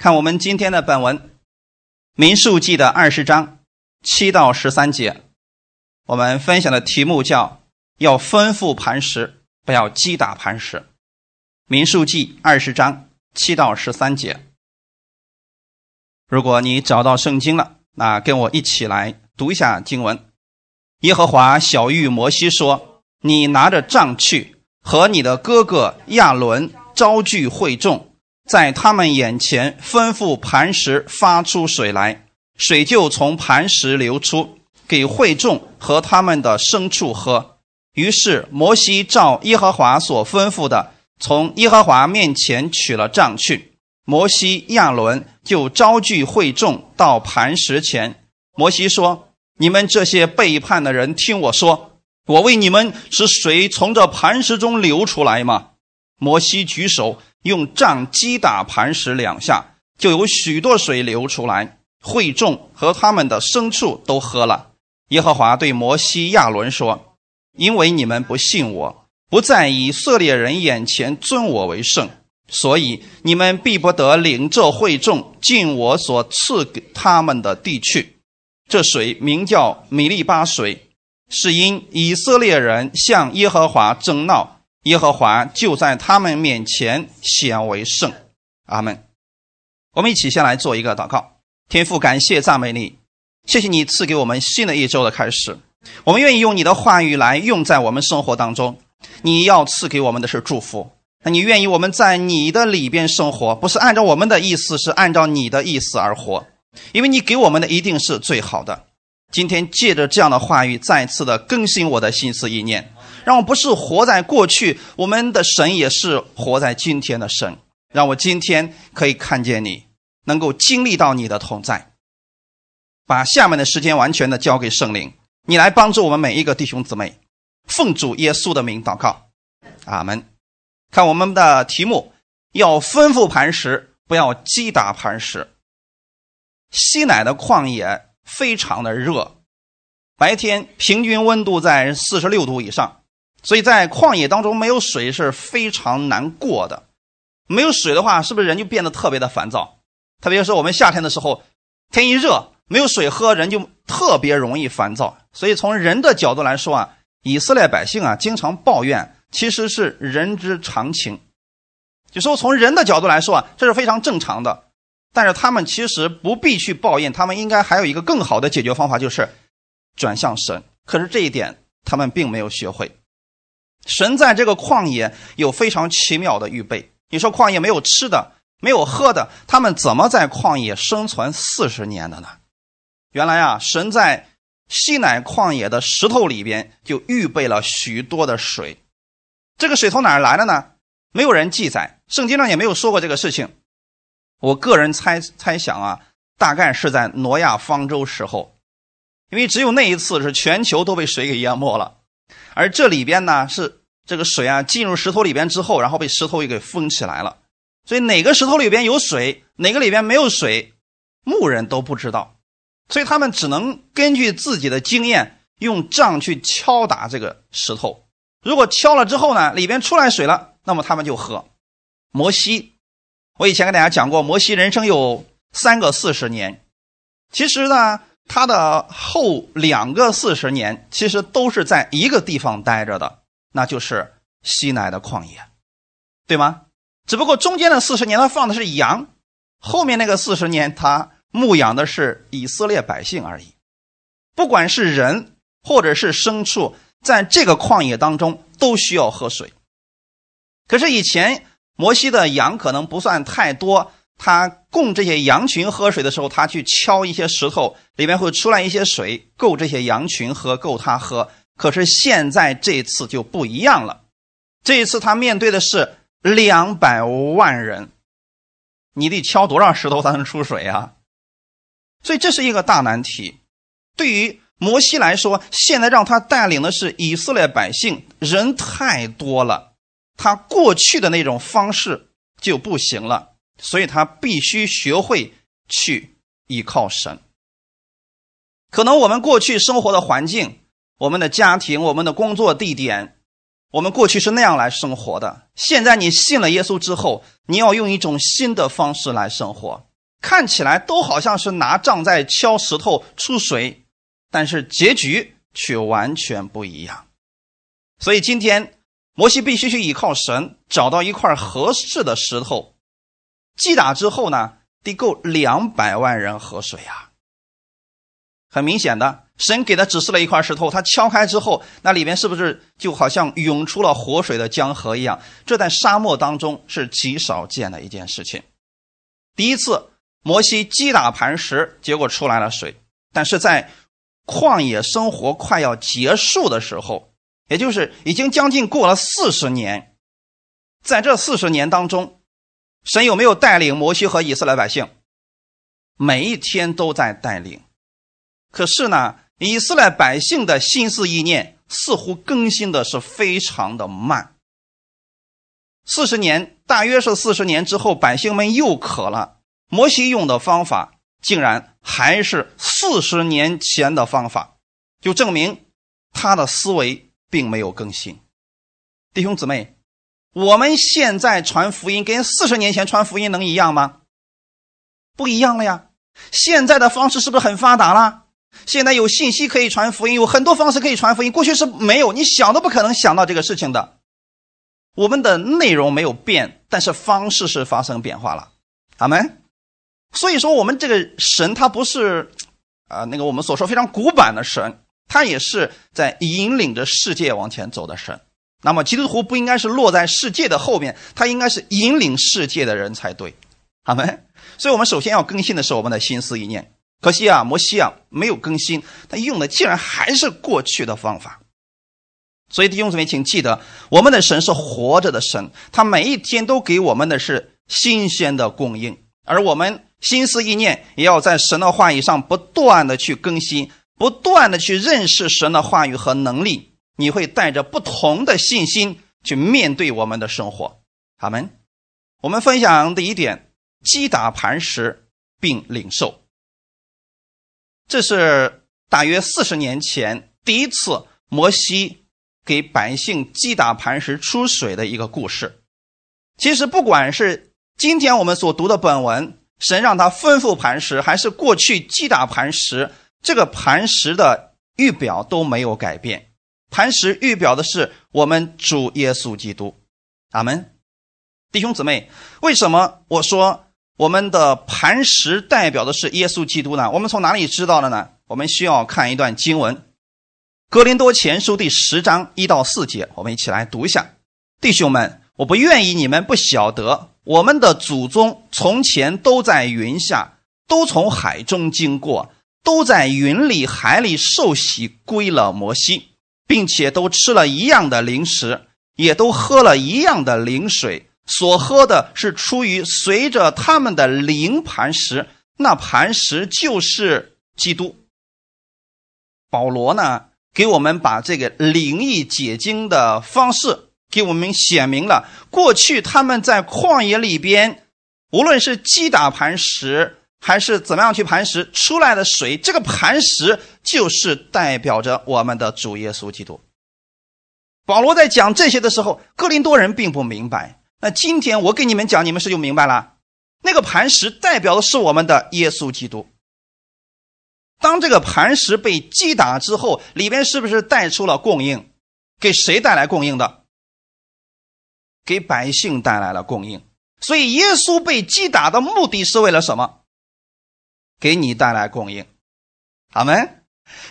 看我们今天的本文《民数记》的二十章七到十三节，我们分享的题目叫“要吩咐磐石，不要击打磐石”。《民数记》二十章七到十三节。如果你找到圣经了，那跟我一起来读一下经文。耶和华小谕摩西说：“你拿着杖去，和你的哥哥亚伦招聚会众。”在他们眼前吩咐磐石发出水来，水就从磐石流出，给会众和他们的牲畜喝。于是摩西照耶和华所吩咐的，从耶和华面前取了杖去。摩西、亚伦就招聚会众到磐石前。摩西说：“你们这些背叛的人，听我说，我为你们使水从这磐石中流出来吗？”摩西举手。用杖击打磐石两下，就有许多水流出来，会众和他们的牲畜都喝了。耶和华对摩西、亚伦说：“因为你们不信我，不在以色列人眼前尊我为圣，所以你们必不得领这会众进我所赐给他们的地去。这水名叫米利巴水，是因以色列人向耶和华争闹。”耶和华就在他们面前显为圣，阿门。我们一起先来做一个祷告。天父，感谢赞美你，谢谢你赐给我们新的一周的开始。我们愿意用你的话语来用在我们生活当中。你要赐给我们的是祝福，那你愿意我们在你的里边生活，不是按照我们的意思，是按照你的意思而活，因为你给我们的一定是最好的。今天借着这样的话语，再次的更新我的心思意念。让我不是活在过去，我们的神也是活在今天的神。让我今天可以看见你，能够经历到你的同在。把下面的时间完全的交给圣灵，你来帮助我们每一个弟兄姊妹。奉主耶稣的名祷告，阿门。看我们的题目，要吩咐磐石，不要击打磐石。西乃的旷野非常的热，白天平均温度在四十六度以上。所以在旷野当中没有水是非常难过的，没有水的话，是不是人就变得特别的烦躁？特别是我们夏天的时候，天一热，没有水喝，人就特别容易烦躁。所以从人的角度来说啊，以色列百姓啊经常抱怨，其实是人之常情。就说从人的角度来说啊，这是非常正常的。但是他们其实不必去抱怨，他们应该还有一个更好的解决方法，就是转向神。可是这一点他们并没有学会。神在这个旷野有非常奇妙的预备。你说旷野没有吃的，没有喝的，他们怎么在旷野生存四十年的呢？原来啊，神在西乃旷野的石头里边就预备了许多的水。这个水从哪儿来的呢？没有人记载，圣经上也没有说过这个事情。我个人猜猜想啊，大概是在挪亚方舟时候，因为只有那一次是全球都被水给淹没了。而这里边呢，是这个水啊进入石头里边之后，然后被石头又给封起来了。所以哪个石头里边有水，哪个里边没有水，牧人都不知道。所以他们只能根据自己的经验，用杖去敲打这个石头。如果敲了之后呢，里边出来水了，那么他们就喝。摩西，我以前跟大家讲过，摩西人生有三个四十年，其实呢。他的后两个四十年，其实都是在一个地方待着的，那就是西奈的旷野，对吗？只不过中间的四十年他放的是羊，后面那个四十年他牧养的是以色列百姓而已。不管是人或者是牲畜，在这个旷野当中都需要喝水。可是以前摩西的羊可能不算太多。他供这些羊群喝水的时候，他去敲一些石头，里面会出来一些水，够这些羊群喝，够他喝。可是现在这次就不一样了，这一次他面对的是两百万人，你得敲多少石头才能出水啊？所以这是一个大难题。对于摩西来说，现在让他带领的是以色列百姓，人太多了，他过去的那种方式就不行了。所以他必须学会去依靠神。可能我们过去生活的环境、我们的家庭、我们的工作地点，我们过去是那样来生活的。现在你信了耶稣之后，你要用一种新的方式来生活。看起来都好像是拿杖在敲石头出水，但是结局却完全不一样。所以今天摩西必须去依靠神，找到一块合适的石头，击打之后呢，得够两百万人喝水啊。很明显的，神给他指示了一块石头，他敲开之后，那里面是不是就好像涌出了活水的江河一样？这在沙漠当中是极少见的一件事情。第一次。摩西击打磐石，结果出来了水。但是在旷野生活快要结束的时候，也就是已经将近过了四十年，在这四十年当中，神有没有带领摩西和以色列百姓？每一天都在带领。可是呢，以色列百姓的心思意念似乎更新的是非常的慢。四十年，大约是四十年之后，百姓们又渴了。摩西用的方法竟然还是四十年前的方法，就证明他的思维并没有更新。弟兄姊妹，我们现在传福音跟四十年前传福音能一样吗？不一样了呀！现在的方式是不是很发达了？现在有信息可以传福音，有很多方式可以传福音。过去是没有，你想都不可能想到这个事情的。我们的内容没有变，但是方式是发生变化了。阿门。所以说，我们这个神他不是，啊，那个我们所说非常古板的神，他也是在引领着世界往前走的神。那么，基督徒不应该是落在世界的后面，他应该是引领世界的人才对，好没？所以我们首先要更新的是我们的心思意念。可惜啊，摩西啊没有更新，他用的竟然还是过去的方法。所以弟兄姊妹，请记得，我们的神是活着的神，他每一天都给我们的是新鲜的供应，而我们。心思意念也要在神的话语上不断的去更新，不断的去认识神的话语和能力，你会带着不同的信心去面对我们的生活。好们，我们分享第一点：击打磐石并领受。这是大约四十年前第一次摩西给百姓击打磐石出水的一个故事。其实，不管是今天我们所读的本文。神让他吩咐磐石，还是过去击打磐石，这个磐石的预表都没有改变。磐石预表的是我们主耶稣基督。阿门。弟兄姊妹，为什么我说我们的磐石代表的是耶稣基督呢？我们从哪里知道的呢？我们需要看一段经文，《格林多前书》第十章一到四节，我们一起来读一下。弟兄们，我不愿意你们不晓得。我们的祖宗从前都在云下，都从海中经过，都在云里海里受洗归了摩西，并且都吃了一样的零食，也都喝了一样的灵水。所喝的是出于随着他们的灵磐石，那磐石就是基督。保罗呢，给我们把这个灵异解经的方式。给我们显明了过去他们在旷野里边，无论是击打磐石，还是怎么样去磐石出来的水，这个磐石就是代表着我们的主耶稣基督。保罗在讲这些的时候，哥林多人并不明白。那今天我给你们讲，你们是就明白了。那个磐石代表的是我们的耶稣基督。当这个磐石被击打之后，里边是不是带出了供应？给谁带来供应的？给百姓带来了供应，所以耶稣被击打的目的是为了什么？给你带来供应，好没？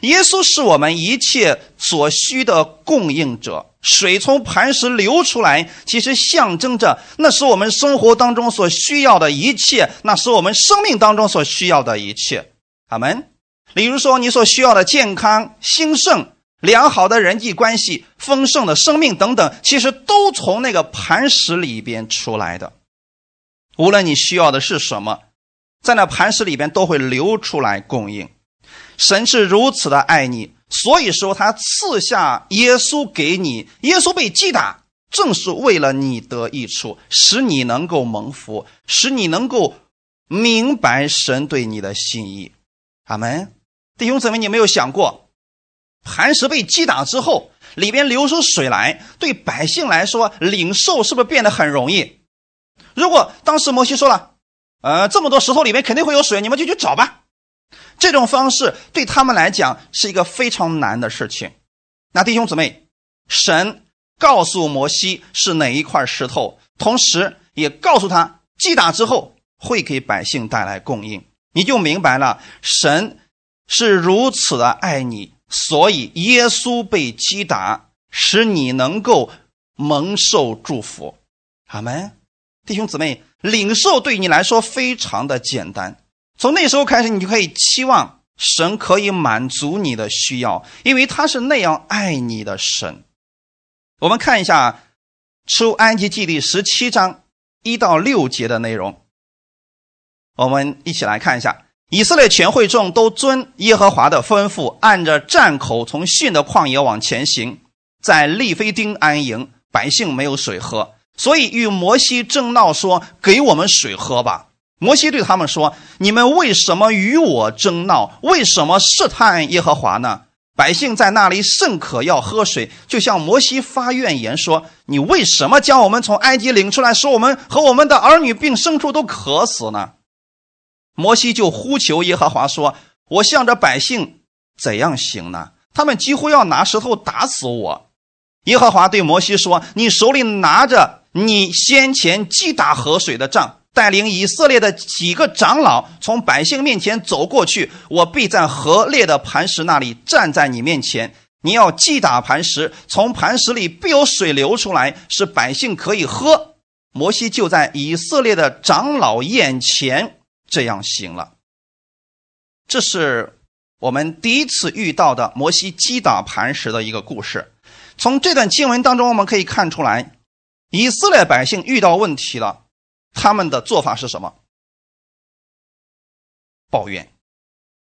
耶稣是我们一切所需的供应者。水从磐石流出来，其实象征着那是我们生活当中所需要的一切，那是我们生命当中所需要的一切。阿门。比如说，你所需要的健康、兴盛。良好的人际关系、丰盛的生命等等，其实都从那个磐石里边出来的。无论你需要的是什么，在那磐石里边都会流出来供应。神是如此的爱你，所以说他赐下耶稣给你。耶稣被击打，正是为了你得益处，使你能够蒙福，使你能够明白神对你的心意。阿门。弟兄姊妹，你没有想过？磐石被击打之后，里边流出水来，对百姓来说领受是不是变得很容易？如果当时摩西说了：“呃，这么多石头里面肯定会有水，你们就去找吧。这种方式对他们来讲是一个非常难的事情。那弟兄姊妹，神告诉摩西是哪一块石头，同时也告诉他击打之后会给百姓带来供应，你就明白了，神是如此的爱你，所以耶稣被击打，使你能够蒙受祝福。阿门。弟兄姊妹，领受对你来说非常的简单。从那时候开始，你就可以期望神可以满足你的需要，因为他是那样爱你的神。我们看一下《出埃及记》第十七章一到六节的内容。我们一起来看一下：以色列全会众都遵耶和华的吩咐，按着战口从逊的旷野往前行，在利非丁安营。百姓没有水喝，所以与摩西争闹说：“给我们水喝吧。”摩西对他们说：“你们为什么与我争闹？为什么试探耶和华呢？”百姓在那里甚渴要喝水，就向摩西发怨言说：“你为什么将我们从埃及领出来，使我们和我们的儿女并牲畜都渴死呢？”摩西就呼求耶和华说：“我向着百姓怎样行呢？他们几乎要拿石头打死我。”耶和华对摩西说：“你手里拿着你先前击打河水的杖。”带领以色列的几个长老从百姓面前走过去，我必在河裂的磐石那里站在你面前。你要击打磐石，从磐石里必有水流出来，使百姓可以喝。摩西就在以色列的长老眼前这样行了。这是我们第一次遇到的摩西击打磐石的一个故事。从这段经文当中，我们可以看出来，以色列百姓遇到问题了。他们的做法是什么？抱怨、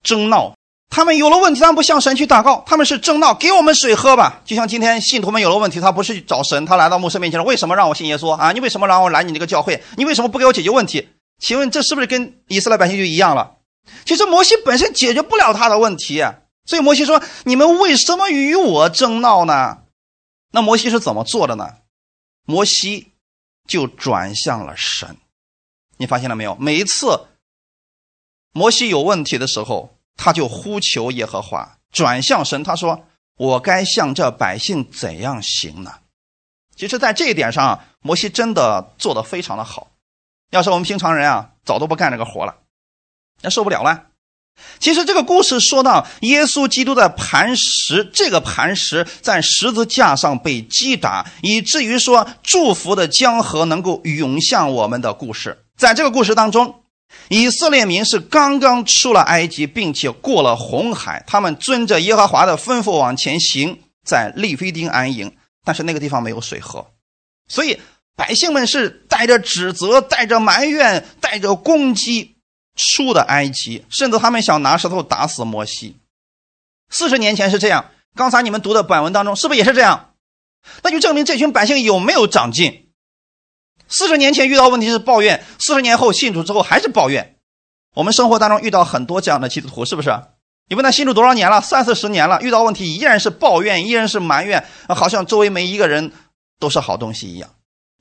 争闹。他们有了问题，他们不向神去祷告，他们是争闹，给我们水喝吧。就像今天信徒们有了问题，他不是去找神，他来到牧师面前了。为什么让我信耶稣啊？你为什么让我来你这个教会？你为什么不给我解决问题？请问这是不是跟以色列百姓就一样了？其实摩西本身解决不了他的问题，所以摩西说：“你们为什么与我争闹呢？”那摩西是怎么做的呢？摩西。就转向了神，你发现了没有？每一次摩西有问题的时候，他就呼求耶和华，转向神。他说：“我该向这百姓怎样行呢？”其实，在这一点上，摩西真的做的非常的好。要是我们平常人啊，早都不干这个活了，那受不了了。其实这个故事说到耶稣基督的磐石，这个磐石在十字架上被击打，以至于说祝福的江河能够涌向我们的故事。在这个故事当中，以色列民是刚刚出了埃及，并且过了红海，他们遵着耶和华的吩咐往前行，在利非丁安营，但是那个地方没有水喝，所以百姓们是带着指责、带着埋怨、带着攻击。出的埃及，甚至他们想拿石头打死摩西。四十年前是这样，刚才你们读的本文当中是不是也是这样？那就证明这群百姓有没有长进？四十年前遇到问题是抱怨，四十年后信主之后还是抱怨。我们生活当中遇到很多这样的基督徒，是不是？你问他信主多少年了？三四十年了，遇到问题依然是抱怨，依然是埋怨，好像周围每一个人都是好东西一样。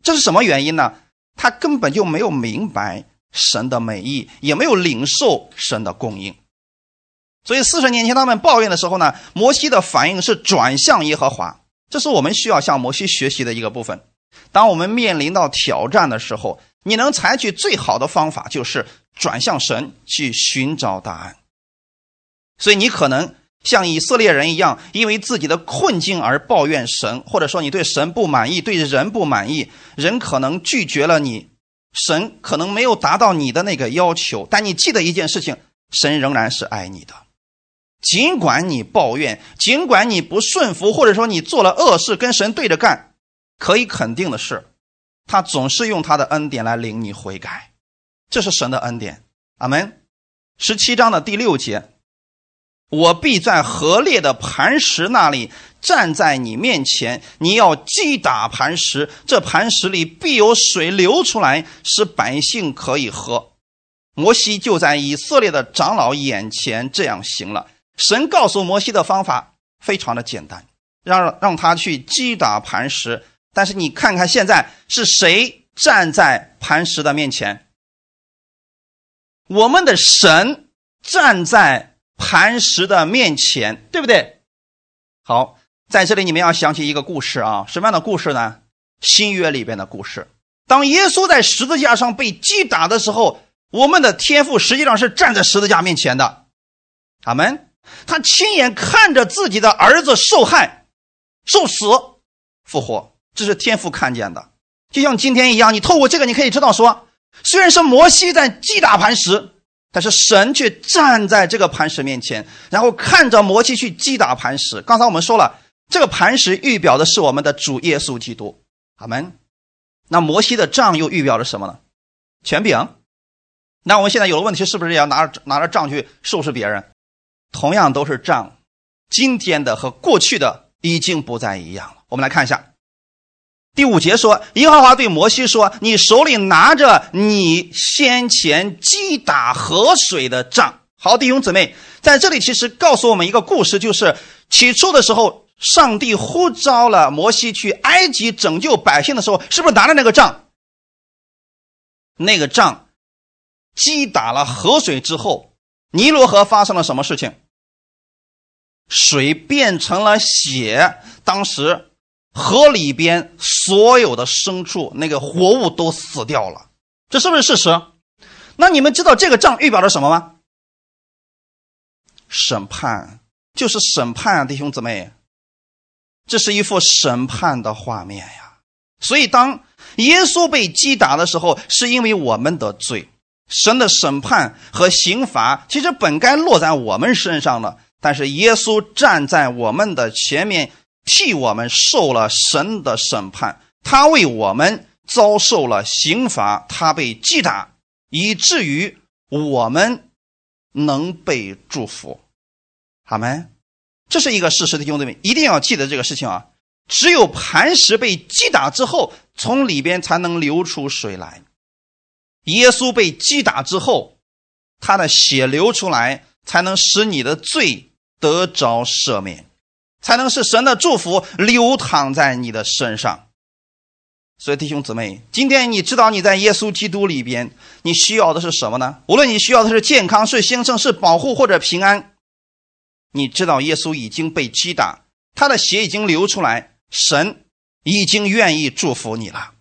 这是什么原因呢？他根本就没有明白。神的美意也没有领受神的供应，所以四十年前他们抱怨的时候呢，摩西的反应是转向耶和华，这是我们需要向摩西学习的一个部分。当我们面临到挑战的时候，你能采取最好的方法就是转向神去寻找答案。所以你可能像以色列人一样，因为自己的困境而抱怨神，或者说你对神不满意，对人不满意，人可能拒绝了你。神可能没有达到你的那个要求，但你记得一件事情：神仍然是爱你的。尽管你抱怨，尽管你不顺服，或者说你做了恶事跟神对着干，可以肯定的是，他总是用他的恩典来领你悔改。这是神的恩典。阿门。十七章的第六节。我必在河裂的磐石那里站在你面前，你要击打磐石，这磐石里必有水流出来，使百姓可以喝。摩西就在以色列的长老眼前这样行了。神告诉摩西的方法非常的简单，让让他去击打磐石。但是你看看现在是谁站在磐石的面前？我们的神站在磐石的面前，对不对？好，在这里你们要想起一个故事啊，什么样的故事呢？新约里边的故事。当耶稣在十字架上被击打的时候，我们的天父实际上是站在十字架面前的。阿门。他亲眼看着自己的儿子受害、受死、复活，这是天父看见的。就像今天一样，你透过这个，你可以知道说，虽然是摩西在击打磐石，但是神却站在这个磐石面前，然后看着摩西去击打磐石。刚才我们说了，这个磐石预表的是我们的主耶稣基督。阿门。那摩西的杖又预表着什么呢？权柄。那我们现在有了问题，是不是也要拿着拿着杖去收拾别人？同样都是杖，今天的和过去的已经不再一样了。我们来看一下第五节说：“耶和华对摩西说，你手里拿着你先前击打河水的杖。”好，弟兄姊妹，在这里其实告诉我们一个故事，就是起初的时候。上帝呼召了摩西去埃及拯救百姓的时候，是不是拿着那个杖？那个杖击打了河水之后，尼罗河发生了什么事情？水变成了血。当时河里边所有的牲畜、那个活物都死掉了。这是不是事实？那你们知道这个杖预表着什么吗？审判，就是审判啊，弟兄姊妹。这是一幅审判的画面呀，所以当耶稣被击打的时候，是因为我们的罪，神的审判和刑罚其实本该落在我们身上的，但是耶稣站在我们的前面，替我们受了神的审判，他为我们遭受了刑罚，他被击打，以至于我们能被祝福，好没？这是一个事实的兄弟们，一定要记得这个事情啊！只有磐石被击打之后，从里边才能流出水来。耶稣被击打之后，他的血流出来，才能使你的罪得着赦免，才能使神的祝福流淌在你的身上。所以，弟兄姊妹，今天你知道你在耶稣基督里边，你需要的是什么呢？无论你需要的是健康、是兴盛、是保护或者平安。你知道耶稣已经被击打，他的血已经流出来，神已经愿意祝福你了。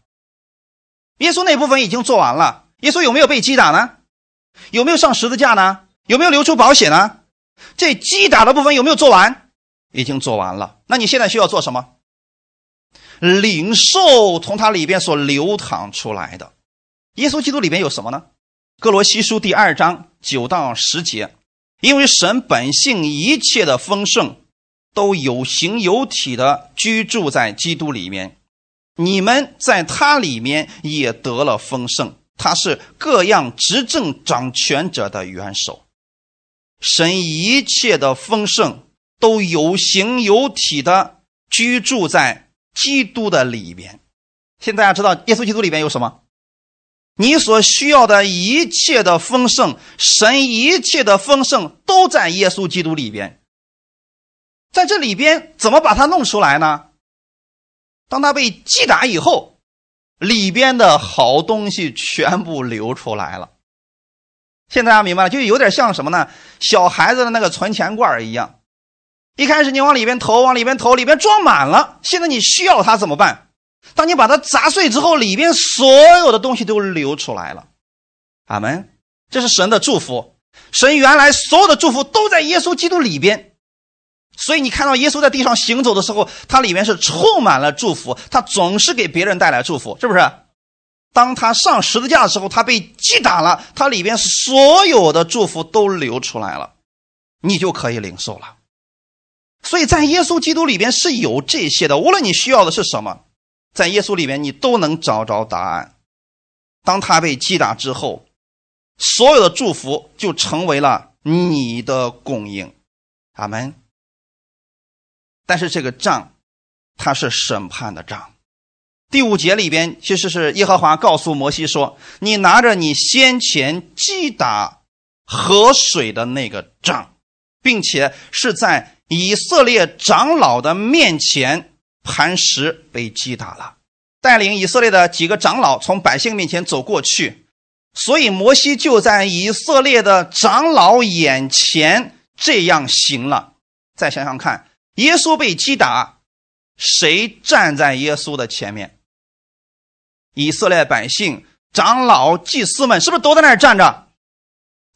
耶稣那部分已经做完了，耶稣有没有被击打呢？有没有上十字架呢？有没有流出宝血呢？这击打的部分有没有做完？已经做完了。那你现在需要做什么？领受从它里边所流淌出来的。耶稣基督里边有什么呢？哥罗西书第二章九到十节。因为神本性一切的丰盛，都有形有体的居住在基督里面，你们在他里面也得了丰盛。他是各样执政掌权者的元首。神一切的丰盛都有形有体的居住在基督的里边。现在大家知道耶稣基督里边有什么？你所需要的一切的丰盛，神一切的丰盛都在耶稣基督里边。在这里边怎么把它弄出来呢？当他被击打以后，里边的好东西全部流出来了。现在大家明白了，就有点像什么呢？小孩子的那个存钱罐一样，一开始你往里边投，往里边投，里边装满了。现在你需要它怎么办？当你把它砸碎之后，里边所有的东西都流出来了。阿门。这是神的祝福。神原来所有的祝福都在耶稣基督里边，所以你看到耶稣在地上行走的时候，他里面是充满了祝福，他总是给别人带来祝福，是不是？当他上十字架的时候，他被击打了，他里边所有的祝福都流出来了，你就可以领受了。所以在耶稣基督里边是有这些的，无论你需要的是什么。在耶稣里边，你都能找着答案。当他被击打之后，所有的祝福就成为了你的供应。阿门。但是这个仗，它是审判的仗。第五节里边其实是耶和华告诉摩西说：“你拿着你先前击打河水的那个杖，并且是在以色列长老的面前。”磐石被击打了，带领以色列的几个长老从百姓面前走过去，所以摩西就在以色列的长老眼前这样行了。再想想看，耶稣被击打，谁站在耶稣的前面？以色列百姓、长老、祭司们是不是都在那儿站着？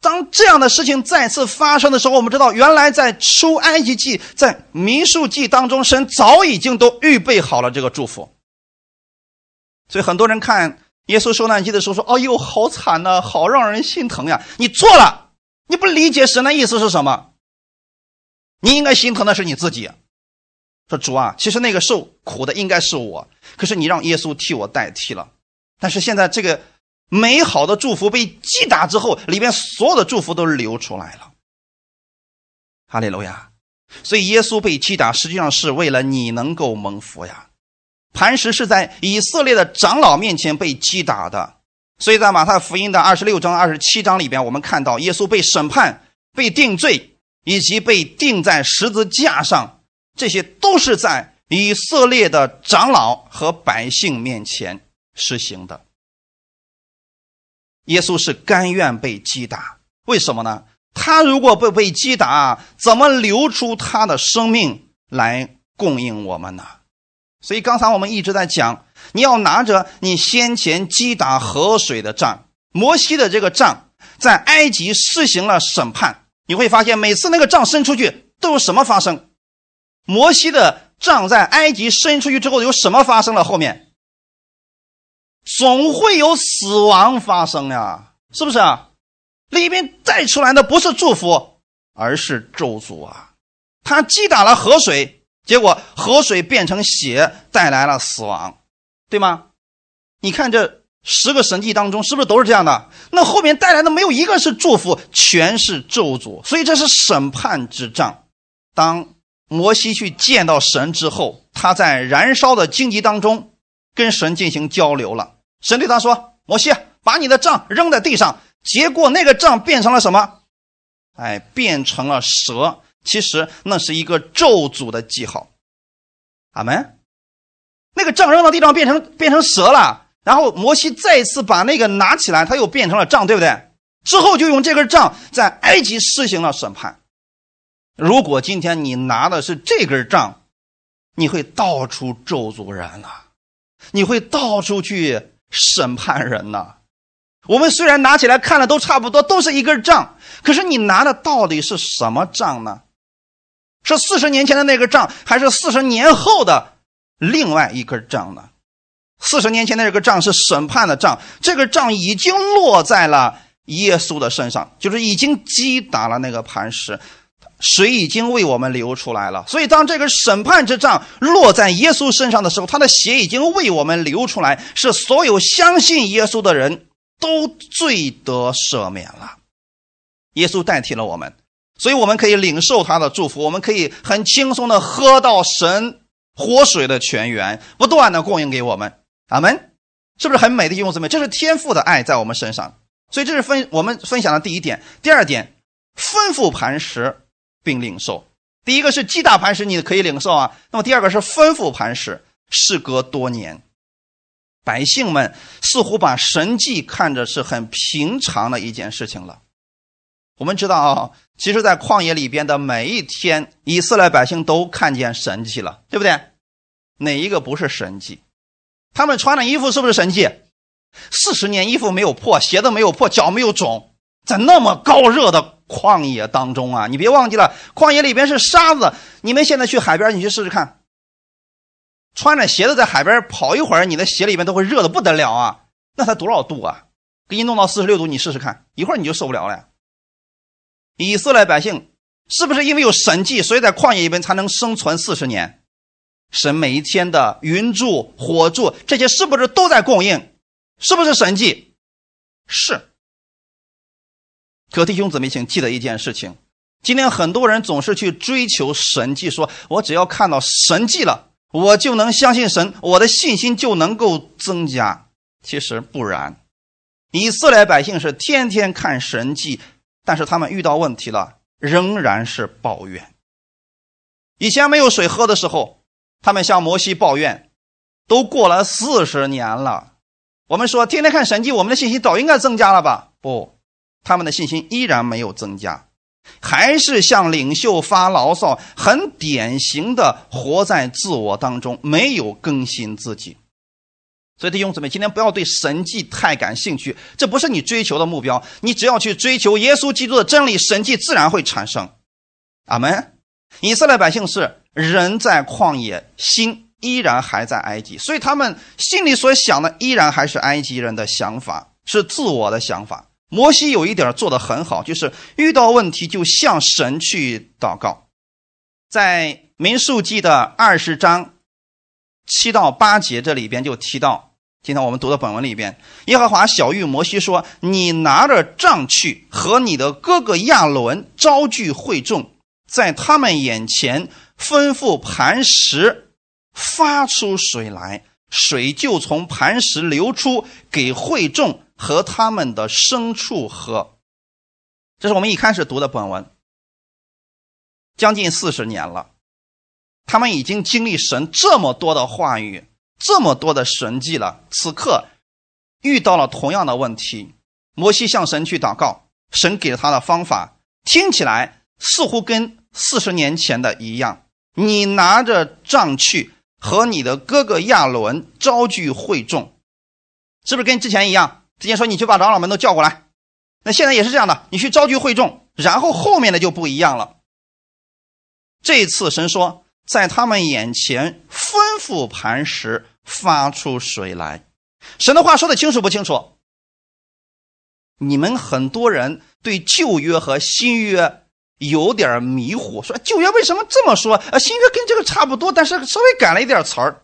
当这样的事情再次发生的时候，我们知道，原来在出埃及记、在民数记当中，神早已经都预备好了这个祝福。所以很多人看耶稣受难记的时候说：“哎呦，好惨呐，好让人心疼呀！”你错了，你不理解神的意思是什么？你应该心疼的是你自己。说主啊，其实那个受苦的应该是我，可是你让耶稣替我代替了。但是现在这个美好的祝福被击打之后，里边所有的祝福都流出来了。哈利路亚！所以耶稣被击打，实际上是为了你能够蒙福呀。磐石是在以色列的长老面前被击打的，所以在马太福音的二十六章、二十七章里边，我们看到耶稣被审判、被定罪，以及被钉在十字架上，这些都是在以色列的长老和百姓面前实行的。耶稣是甘愿被击打，为什么呢？他如果不被击打，怎么留出他的生命来供应我们呢？所以刚才我们一直在讲，你要拿着你先前击打河水的杖，摩西的这个杖，在埃及施行了审判。你会发现，每次那个杖伸出去，都有什么发生？摩西的杖在埃及伸出去之后，有什么发生了？后面总会有死亡发生呀，是不是啊？里面带出来的不是祝福，而是咒诅啊！他击打了河水。结果河水变成血，带来了死亡，对吗？你看这十个神迹当中，是不是都是这样的？那后面带来的没有一个是祝福，全是咒诅。所以这是审判之仗。当摩西去见到神之后，他在燃烧的荆棘当中跟神进行交流了。神对他说：“摩西，把你的杖扔在地上。”结果那个杖变成了什么？哎，变成了蛇。其实那是一个咒诅的记号，阿门。那个杖扔到地上变成变成蛇了，然后摩西再次把那个拿起来，他又变成了杖，对不对？之后就用这根杖在埃及施行了审判。如果今天你拿的是这根杖，你会到处咒诅人呐，你会到处去审判人呐。我们虽然拿起来看了都差不多，都是一根杖，可是你拿的到底是什么杖呢？是四十年前的那个杖，还是四十年后的另外一根杖呢？四十年前的那个杖是审判的杖，这个杖已经落在了耶稣的身上，就是已经击打了那个磐石，水已经为我们流出来了。所以，当这个审判之杖落在耶稣身上的时候，他的血已经为我们流出来，是所有相信耶稣的人都罪得赦免了。耶稣代替了我们。所以我们可以领受他的祝福，我们可以很轻松的喝到神活水的泉源，不断的供应给我们。阿门，是不是很美的弟兄姊妹？这是天父的爱在我们身上。所以这是分我们分享的第一点。第二点，吩咐磐石并领受。第一个是击打磐石，你可以领受啊。那么第二个是吩咐磐石，事隔多年，百姓们似乎把神迹看着是很平常的一件事情了。我们知道啊，其实，在旷野里边的每一天，以色列百姓都看见神迹了，对不对？哪一个不是神迹？他们穿的衣服是不是神迹？四十年衣服没有破，鞋子没有破，脚没有肿，在那么高热的旷野当中啊！你别忘记了，旷野里边是沙子。你们现在去海边，你去试试看，穿着鞋子在海边跑一会儿，你的鞋里边都会热的不得了啊！那才多少度啊？给你弄到四十六度，你试试看，一会儿你就受不了了。以色列百姓是不是因为有神迹，所以在旷野里边才能生存四十年？神每一天的云柱、火柱，这些是不是都在供应？是不是神迹？是。可弟兄姊妹，请记得一件事情：今天很多人总是去追求神迹，说我只要看到神迹了，我就能相信神，我的信心就能够增加。其实不然，以色列百姓是天天看神迹。但是他们遇到问题了，仍然是抱怨。以前没有水喝的时候，他们向摩西抱怨，都过了四十年了，我们说天天看神迹，我们的信心早应该增加了吧？不，他们的信心依然没有增加，还是向领袖发牢骚，很典型的活在自我当中，没有更新自己。所以弟兄姊妹，今天不要对神迹太感兴趣，这不是你追求的目标。你只要去追求耶稣基督的真理，神迹自然会产生。阿门。以色列百姓是人在旷野，心依然还在埃及，所以他们心里所想的依然还是埃及人的想法，是自我的想法。摩西有一点做得很好，就是遇到问题就向神去祷告。在民数记的二十章七到八节这里边就提到，今天我们读的本文里边，耶和华小谕摩西说：“你拿着杖去，和你的哥哥亚伦招聚会众。”在他们眼前吩咐磐石发出水来，水就从磐石流出，给会众和他们的牲畜喝。这是我们一开始读的本文。将近四十年了，他们已经经历神这么多的话语，这么多的神迹了。此刻遇到了同样的问题，摩西向神去祷告，神给他的方法，听起来。似乎跟四十年前的一样，你拿着杖去和你的哥哥亚伦招聚会众，是不是跟之前一样？之前说你去把长老们都叫过来，那现在也是这样的，你去招聚会众，然后后面的就不一样了。这次神说，在他们眼前吩咐磐石发出水来，神的话说的清楚不清楚？你们很多人对旧约和新约。有点迷糊，说旧约为什么这么说？呃，新约跟这个差不多，但是稍微改了一点词儿。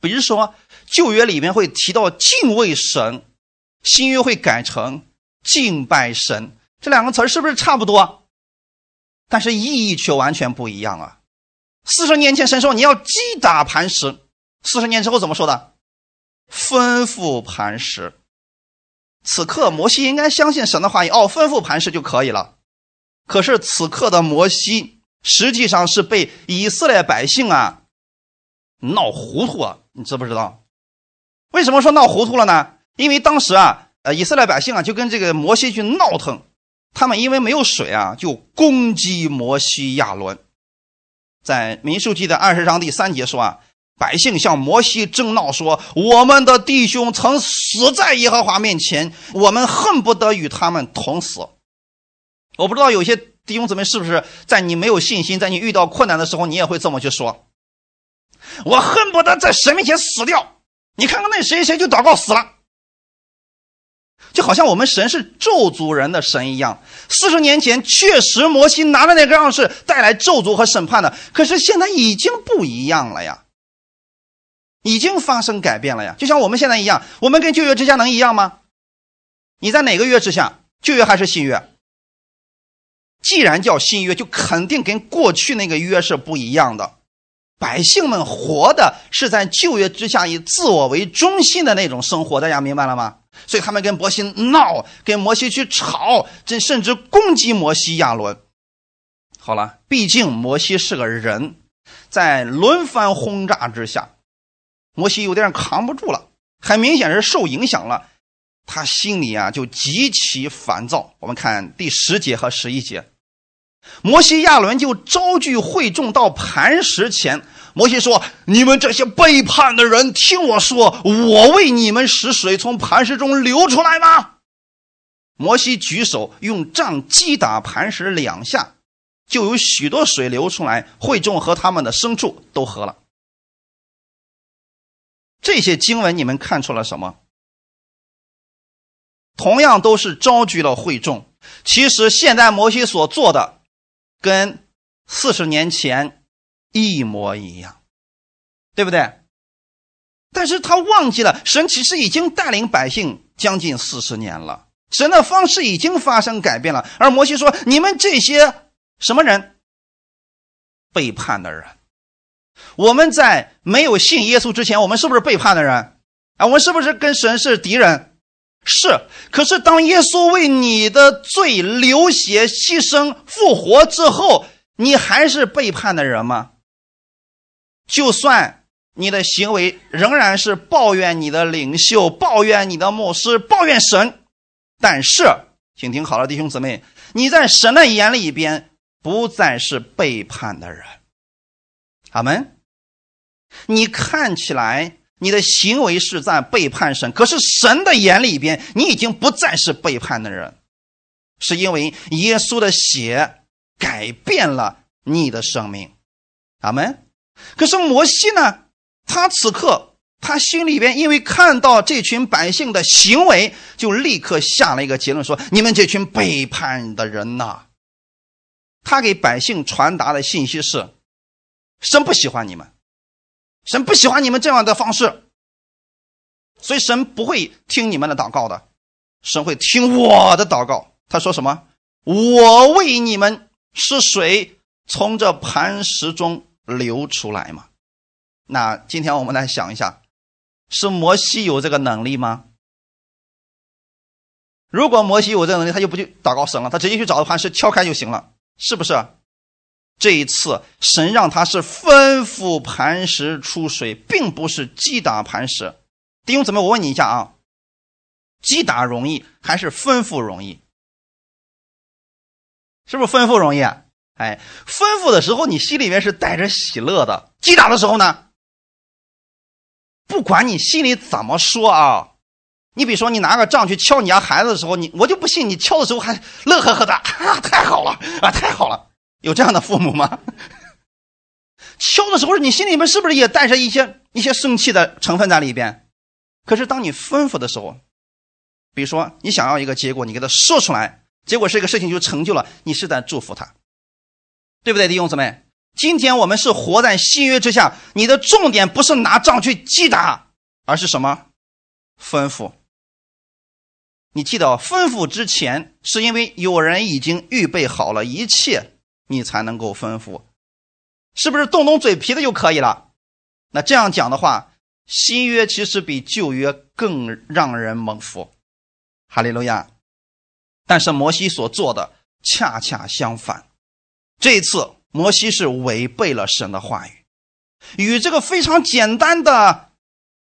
比如说，旧约里面会提到敬畏神，新约会改成敬拜神，这两个词是不是差不多？但是意义却完全不一样啊！四十年前神说你要击打磐石，四十年之后怎么说的？吩咐磐石。此刻摩西应该相信神的话语，哦，吩咐磐石就可以了。可是此刻的摩西实际上是被以色列百姓啊闹糊涂了，你知不知道？为什么说闹糊涂了呢？因为当时啊，呃，以色列百姓啊就跟这个摩西去闹腾，他们因为没有水啊，就攻击摩西亚伦。在民数记的二十章第三节说啊，百姓向摩西争闹说：“我们的弟兄曾死在耶和华面前，我们恨不得与他们同死。”我不知道有些弟兄姊妹是不是在你没有信心，在你遇到困难的时候，你也会这么去说：“我恨不得在神面前死掉。”你看看那谁谁就祷告死了，就好像我们神是咒诅人的神一样。四十年前确实摩西拿着那个样是带来咒诅和审判的，可是现在已经不一样了呀，已经发生改变了呀。就像我们现在一样，我们跟旧约之下能一样吗？你在哪个约之下？旧约还是新约？既然叫新约，就肯定跟过去那个约是不一样的。百姓们活的是在旧约之下，以自我为中心的那种生活，大家明白了吗？所以他们跟摩西闹，跟摩西去吵，这甚至攻击摩西亚伦。好了，毕竟摩西是个人，在轮番轰炸之下，摩西有点扛不住了，很明显是受影响了，他心里啊就极其烦躁。我们看第十节和十一节。摩西亚伦就招聚会众到磐石前。摩西说：“你们这些背叛的人，听我说，我为你们使水从磐石中流出来吗？”摩西举手用杖击打磐石两下，就有许多水流出来，会众和他们的牲畜都喝了。这些经文你们看出了什么？同样都是招聚了会众，其实现在摩西所做的。跟四十年前一模一样，对不对？但是他忘记了，神其实已经带领百姓将近四十年了，神的方式已经发生改变了。而摩西说：“你们这些什么人？背叛的人！我们在没有信耶稣之前，我们是不是背叛的人？啊，我们是不是跟神是敌人？”是，可是当耶稣为你的罪流血、牺牲、复活之后，你还是背叛的人吗？就算你的行为仍然是抱怨你的领袖，抱怨你的牧师，抱怨神。但是，请听好了，弟兄姊妹，你在神的眼里边不再是背叛的人。阿门。你看起来你的行为是在背叛神，可是神的眼里边你已经不再是背叛的人，是因为耶稣的血改变了你的生命。阿门。可是摩西呢？他此刻他心里边因为看到这群百姓的行为，就立刻下了一个结论：说你们这群背叛的人呐！他给百姓传达的信息是：神不喜欢你们，神不喜欢你们这样的方式，所以神不会听你们的祷告的，神会听我的祷告。他说什么？我为你们是水从这磐石中。流出来吗？那今天我们来想一下，是摩西有这个能力吗？如果摩西有这个能力，他就不去祷告神了，他直接去找磐石敲开就行了，是不是？这一次神让他是吩咐磐石出水，并不是击打磐石。弟兄姊妹，我问你一下啊，击打容易还是吩咐容易？是不是吩咐容易？啊？哎，吩咐的时候你心里面是带着喜乐的；击打的时候呢，不管你心里怎么说啊，你比如说你拿个杖去敲你家孩子的时候，你我就不信你敲的时候还乐呵呵的啊，太好了啊，太好了！有这样的父母吗？敲的时候你心里面是不是也带着一些一些生气的成分在里边？可是当你吩咐的时候，比如说你想要一个结果，你给他说出来，结果这个事情就成就了，你是在祝福他。对不对，弟兄姊妹？今天我们是活在新约之下，你的重点不是拿杖去击打，而是什么？吩咐。你记得吩咐之前，是因为有人已经预备好了一切，你才能够吩咐，是不是动动嘴皮子就可以了？那这样讲的话，新约其实比旧约更让人蒙福，哈利路亚。但是摩西所做的恰恰相反。这一次，摩西是违背了神的话语，与这个非常简单的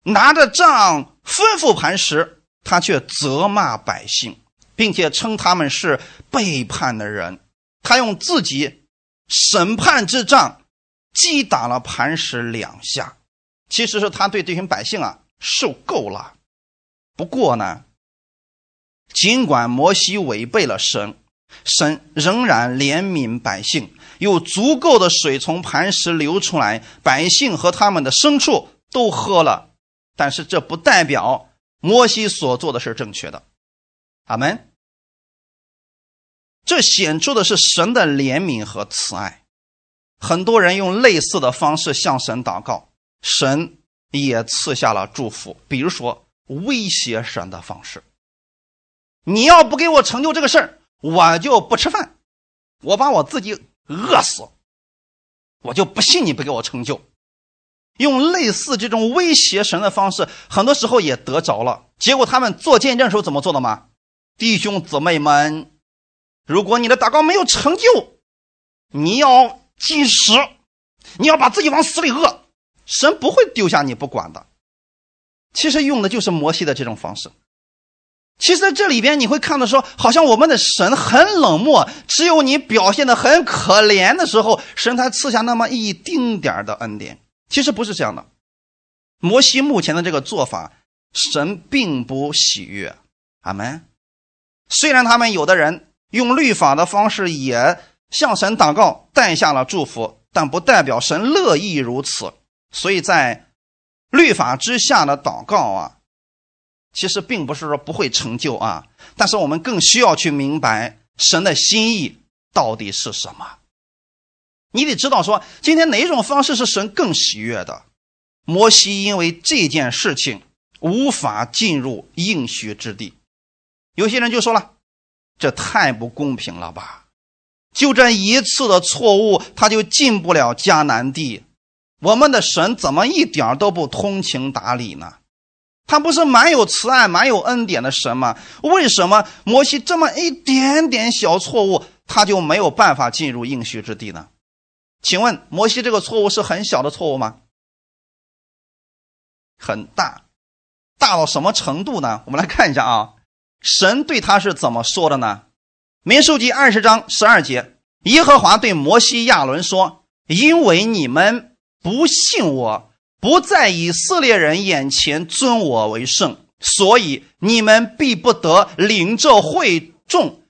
拿着杖吩咐磐石，他却责骂百姓，并且称他们是背叛的人。他用自己审判之杖击打了磐石两下，其实是他对这群百姓啊受够了。不过呢，尽管摩西违背了神。神仍然怜悯百姓，有足够的水从磐石流出来，百姓和他们的牲畜都喝了。但是这不代表摩西所做的是正确的。阿门。这显出的是神的怜悯和慈爱。很多人用类似的方式向神祷告，神也赐下了祝福。比如说威胁神的方式：你要不给我成就这个事儿。我就不吃饭，我把我自己饿死，我就不信你不给我成就。用类似这种威胁神的方式，很多时候也得着了。结果他们做见证时候怎么做的吗？弟兄姊妹们，如果你的祷告没有成就，你要进食，你要把自己往死里饿，神不会丢下你不管的。其实用的就是摩西的这种方式。其实在这里边你会看到说，好像我们的神很冷漠，只有你表现的很可怜的时候，神才赐下那么一丁点的恩典。其实不是这样的，摩西目前的这个做法，神并不喜悦。阿门。虽然他们有的人用律法的方式也向神祷告，带下了祝福，但不代表神乐意如此。所以在律法之下的祷告啊。其实并不是说不会成就啊，但是我们更需要去明白神的心意到底是什么。你得知道说，今天哪种方式是神更喜悦的？摩西因为这件事情无法进入应许之地，有些人就说了：“这太不公平了吧？就这一次的错误，他就进不了迦南地。我们的神怎么一点都不通情达理呢？”他不是蛮有慈爱、蛮有恩典的神吗？为什么摩西这么一点点小错误，他就没有办法进入应许之地呢？请问摩西这个错误是很小的错误吗？很大，大到什么程度呢？我们来看一下啊，神对他是怎么说的呢？民数记二十章十二节，耶和华对摩西亚伦说：“因为你们不信我，不在以色列人眼前尊我为圣，所以你们必不得领着会众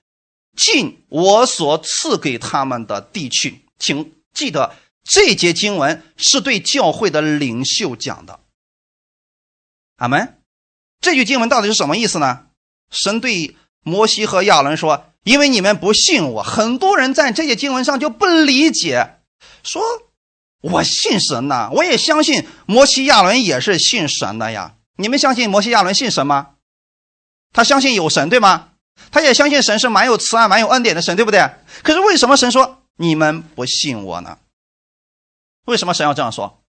进我所赐给他们的地区。”请记得，这节经文是对教会的领袖讲的。阿门。这句经文到底是什么意思呢？神对摩西和亚伦说：“因为你们不信我，很多人在这些经文上就不理解，说我信神呐，我也相信摩西亚伦也是信神的呀。你们相信摩西亚伦信神吗？他相信有神，对吗？他也相信神是蛮有慈爱、蛮有恩典的神，对不对？可是为什么神说？”你们不信我呢？为什么神要这样说？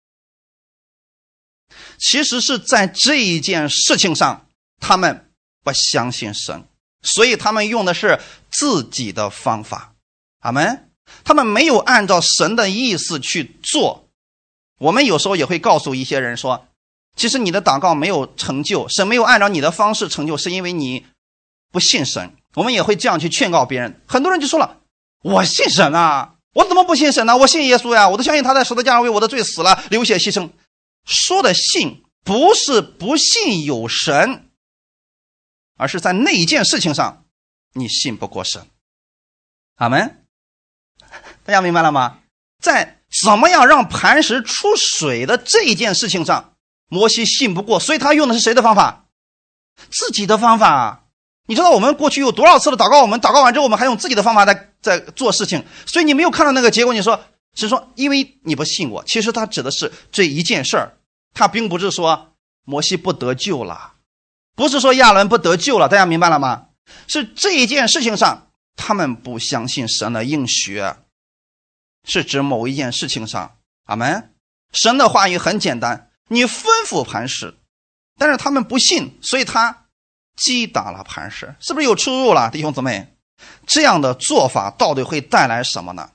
其实是在这一件事情上，他们不相信神，所以他们用的是自己的方法。阿门。他们没有按照神的意思去做。我们有时候也会告诉一些人说：“其实你的祷告没有成就，神没有按照你的方式成就，是因为你不信神。”我们也会这样去劝告别人。很多人就说了。我信神啊！我怎么不信神呢？我信耶稣呀！我都相信他在十字架上为我的罪死了，流血牺牲。说的信不是不信有神，而是在那一件事情上你信不过神。阿门。大家明白了吗？在怎么样让磐石出水的这一件事情上，摩西信不过，所以他用的是谁的方法？自己的方法。你知道我们过去有多少次的祷告？我们祷告完之后，我们还用自己的方法在在做事情。所以你没有看到那个结果。你说是说，因为你不信我。其实他指的是这一件事儿，他并不是说摩西不得救了，不是说亚伦不得救了。大家明白了吗？是这一件事情上，他们不相信神的应许，是指某一件事情上。阿门。神的话语很简单，你吩咐磐石，但是他们不信，所以他。击打了磐石，是不是有出入了，弟兄姊妹？这样的做法到底会带来什么呢？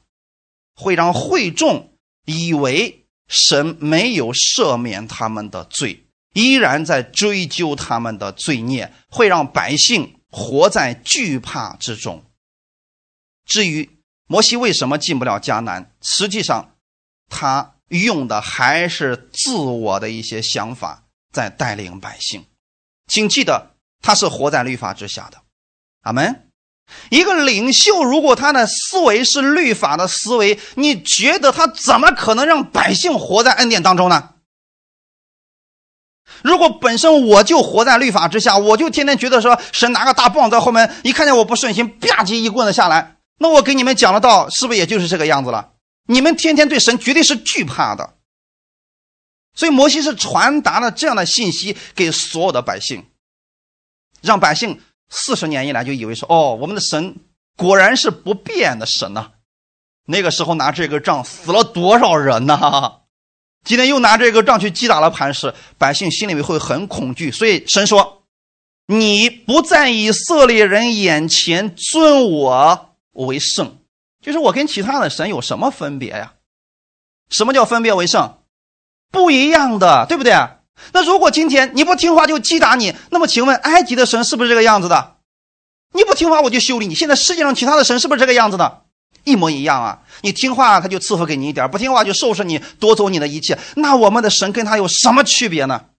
会让会众以为神没有赦免他们的罪，依然在追究他们的罪孽，会让百姓活在惧怕之中。至于摩西为什么进不了迦南，实际上他用的还是自我的一些想法在带领百姓。请记得。他是活在律法之下的，阿门。一个领袖如果他的思维是律法的思维，你觉得他怎么可能让百姓活在恩典当中呢？如果本身我就活在律法之下，我就天天觉得说神拿个大棒在后面，一看见我不顺心，吧唧一棍子下来，那我给你们讲的道是不是也就是这个样子了？你们天天对神绝对是惧怕的，所以摩西是传达了这样的信息给所有的百姓。让百姓四十年以来就以为说，哦，我们的神果然是不变的神呐。那个时候拿这个杖死了多少人呐？今天又拿这个杖去击打了磐石，百姓心里面会很恐惧。所以神说：“你不在以色列人眼前尊我为圣，就是我跟其他的神有什么分别呀？什么叫分别为圣？不一样的，对不对？”那如果今天你不听话就击打你，那么请问埃及的神是不是这个样子的？你不听话我就修理你。现在世界上其他的神是不是这个样子的？一模一样啊！你听话他就赐福给你一点，不听话就收拾你，夺走你的一切。那我们的神跟他有什么区别呢？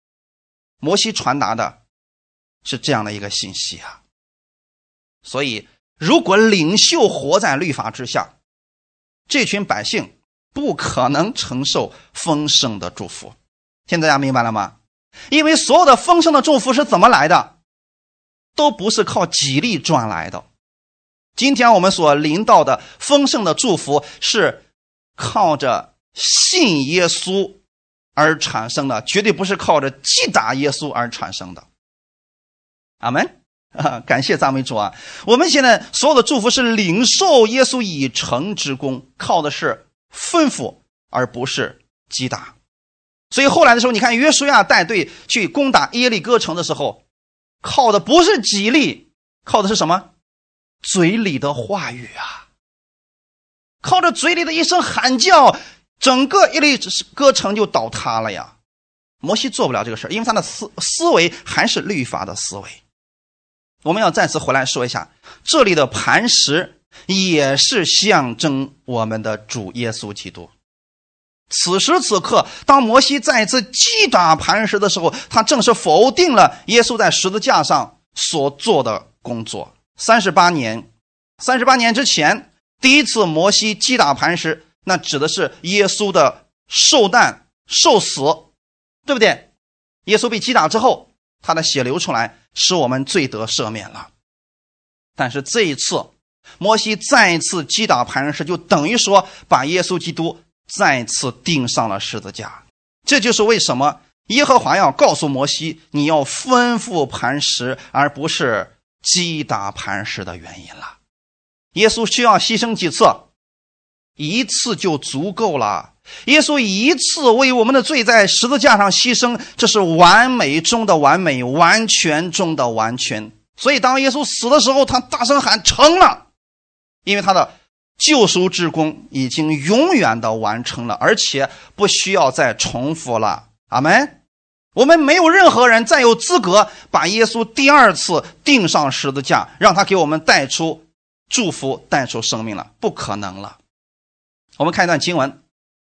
摩西传达的是这样的一个信息啊。所以，如果领袖活在律法之下，这群百姓不可能承受丰盛的祝福。现在大家明白了吗？因为所有的丰盛的祝福是怎么来的，都不是靠己力赚来的。今天我们所领到的丰盛的祝福，是靠着信耶稣而产生的，绝对不是靠着击打耶稣而产生的。阿门啊！感谢赞美主啊！我们现在所有的祝福是领受耶稣已成之功，靠的是吩咐，而不是击打。所以后来的时候，你看约书亚带队去攻打耶利哥城的时候，靠的不是吉力，靠的是什么？嘴里的话语啊！靠着嘴里的一声喊叫，整个耶利哥城就倒塌了呀！摩西做不了这个事因为他的思思维还是律法的思维。我们要再次回来说一下，这里的磐石也是象征我们的主耶稣基督。此时此刻，当摩西再次击打磐石的时候，他正是否定了耶稣在十字架上所做的工作。三十八年，三十八年之前，第一次摩西击打磐石，那指的是耶稣的受难、受死，对不对？耶稣被击打之后，他的血流出来。使我们罪得赦免了，但是这一次，摩西再一次击打磐石，就等于说把耶稣基督再次钉上了十字架。这就是为什么耶和华要告诉摩西，你要吩咐磐石，而不是击打磐石的原因了。耶稣需要牺牲几次？一次就足够了。耶稣一次为我们的罪在十字架上牺牲，这是完美中的完美，完全中的完全。所以，当耶稣死的时候，他大声喊：“成了！”因为他的救赎之功已经永远的完成了，而且不需要再重复了。阿门。我们没有任何人再有资格把耶稣第二次钉上十字架，让他给我们带出祝福、带出生命了，不可能了。我们看一段经文，《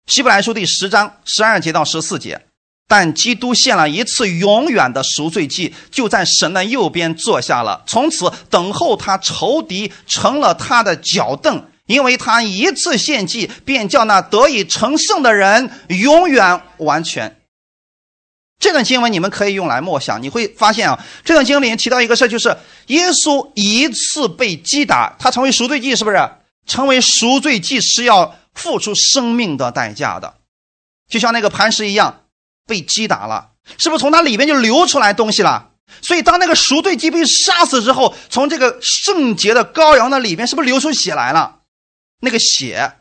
希伯来书》第十章十二节到十四节。但基督献了一次永远的赎罪祭，就在神的右边坐下了，从此等候他仇敌成了他的脚凳，因为他一次献祭，便叫那得以成圣的人永远完全。这段经文你们可以用来默想，你会发现啊，这段经文里面提到一个事，就是耶稣一次被击打，他成为赎罪祭，是不是？成为赎罪祭是要。付出生命的代价的，就像那个磐石一样，被击打了，是不是从它里边就流出来东西了？所以当那个赎罪祭被杀死之后，从这个圣洁的羔羊的里边，是不是流出血来了？那个血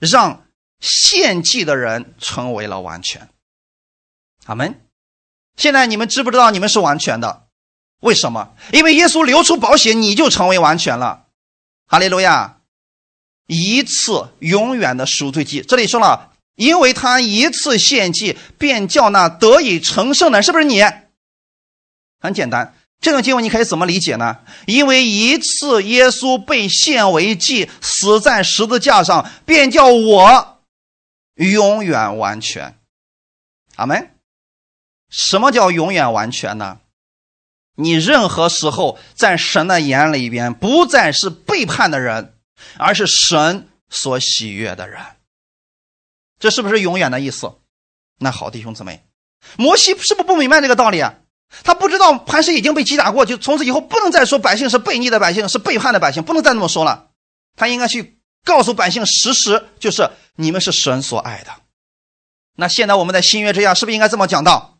让献祭的人成为了完全。阿门。现在你们知不知道你们是完全的？为什么？因为耶稣流出宝血，你就成为完全了。哈利路亚。一次永远的赎罪祭，这里说了，因为他一次献祭，便叫那得以成圣的，是不是你？很简单，这段经文你可以怎么理解呢？因为一次耶稣被献为祭，死在十字架上，便叫我永远完全。阿门。什么叫永远完全呢？你任何时候在神的眼里边，不再是背叛的人。而是神所喜悦的人，这是不是永远的意思？那好，弟兄姊妹，摩西是不是不明白这个道理啊？他不知道磐石已经被击打过，就从此以后不能再说百姓是悖逆的百姓，是背叛的百姓，不能再那么说了。他应该去告诉百姓事实，就是你们是神所爱的。那现在我们在新约之下，是不是应该这么讲到？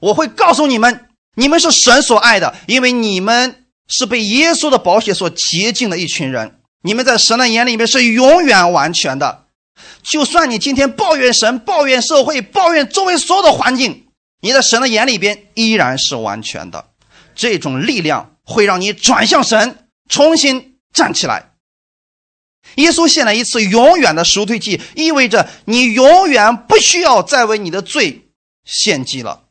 我会告诉你们，你们是神所爱的，因为你们是被耶稣的宝血所洁净的一群人。你们在神的眼里面是永远完全的，就算你今天抱怨神、抱怨社会、抱怨周围所有的环境，你在神的眼里边依然是完全的。这种力量会让你转向神，重新站起来。耶稣献了一次永远的赎罪祭，意味着你永远不需要再为你的罪献祭了。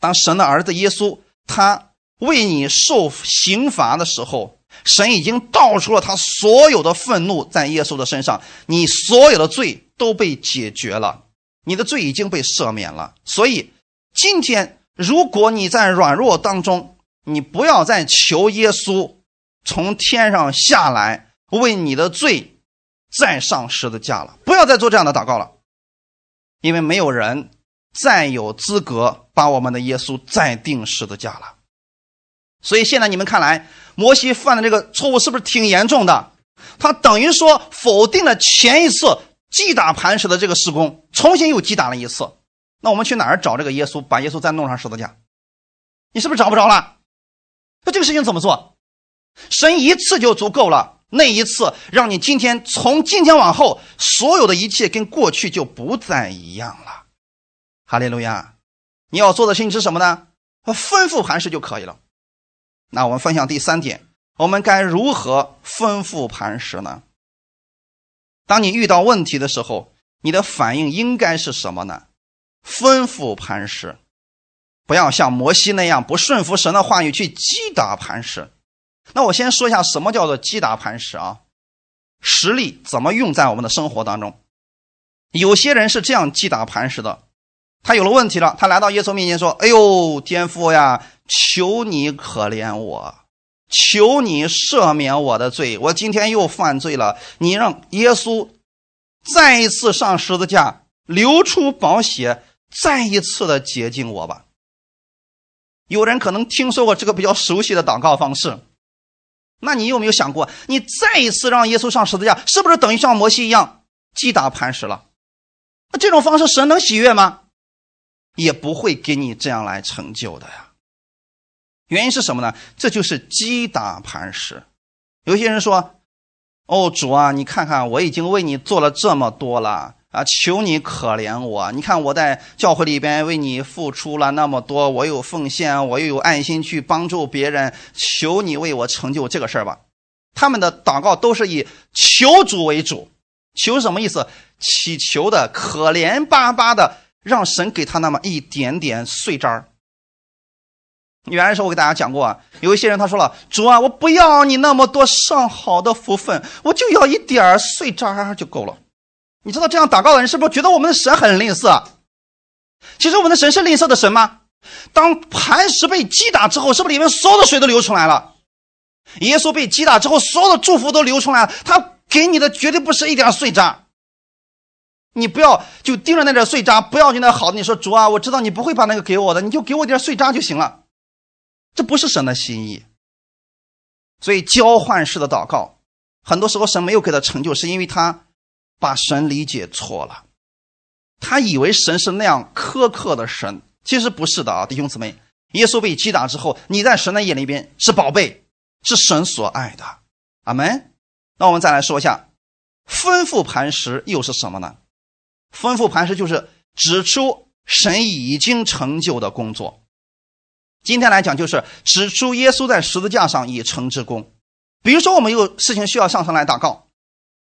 当神的儿子耶稣他为你受刑罚的时候。神已经道出了他所有的愤怒在耶稣的身上，你所有的罪都被解决了，你的罪已经被赦免了。所以，今天如果你在软弱当中，你不要再求耶稣从天上下来为你的罪再上十字架了，不要再做这样的祷告了，因为没有人再有资格把我们的耶稣再定十字架了。所以现在你们看来。摩西犯的这个错误是不是挺严重的？他等于说否定了前一次击打磐石的这个施工，重新又击打了一次。那我们去哪儿找这个耶稣，把耶稣再弄上十字架？你是不是找不着了？那这个事情怎么做？神一次就足够了，那一次让你今天从今天往后所有的一切跟过去就不再一样了。哈利路亚！你要做的事情是什么呢？吩咐磐石就可以了。那我们分享第三点，我们该如何吩咐磐石呢？当你遇到问题的时候，你的反应应该是什么呢？吩咐磐石，不要像摩西那样不顺服神的话语去击打磐石。那我先说一下什么叫做击打磐石啊？实力怎么用在我们的生活当中？有些人是这样击打磐石的，他有了问题了，他来到耶稣面前说：“哎呦，天父呀，求你可怜我，求你赦免我的罪，我今天又犯罪了。你让耶稣再一次上十字架，流出宝血，再一次的洁净我吧。”有人可能听说过这个比较熟悉的祷告方式。那你有没有想过，你再一次让耶稣上十字架，是不是等于像摩西一样击打磐石了？那这种方式神能喜悦吗？也不会给你这样来成就的呀。原因是什么呢？这就是击打磐石。有些人说：“哦，主啊，你看看我已经为你做了这么多了。”啊，求你可怜我！你看我在教会里边为你付出了那么多，我有奉献，我又有爱心去帮助别人，求你为我成就这个事儿吧。他们的祷告都是以求主为主，求什么意思？祈求的可怜巴巴的，让神给他那么一点点碎渣儿。原来时候我给大家讲过，有一些人他说了：“主啊，我不要你那么多上好的福分，我就要一点碎渣就够了。”你知道这样祷告的人是不是觉得我们的神很吝啬？其实我们的神是吝啬的神吗？当磐石被击打之后，是不是里面所有的水都流出来了？耶稣被击打之后，所有的祝福都流出来了。他给你的绝对不是一点碎渣。你不要就盯着那点碎渣，不要就那好的。你说主啊，我知道你不会把那个给我的，你就给我点碎渣就行了。这不是神的心意。所以交换式的祷告，很多时候神没有给他成就，是因为他。把神理解错了，他以为神是那样苛刻的神，其实不是的啊，弟兄姊妹。耶稣被击打之后，你在神的眼里边是宝贝，是神所爱的。阿门。那我们再来说一下，吩咐磐石又是什么呢？吩咐磐石就是指出神已经成就的工作。今天来讲，就是指出耶稣在十字架上已成之功。比如说，我们有事情需要上神来祷告。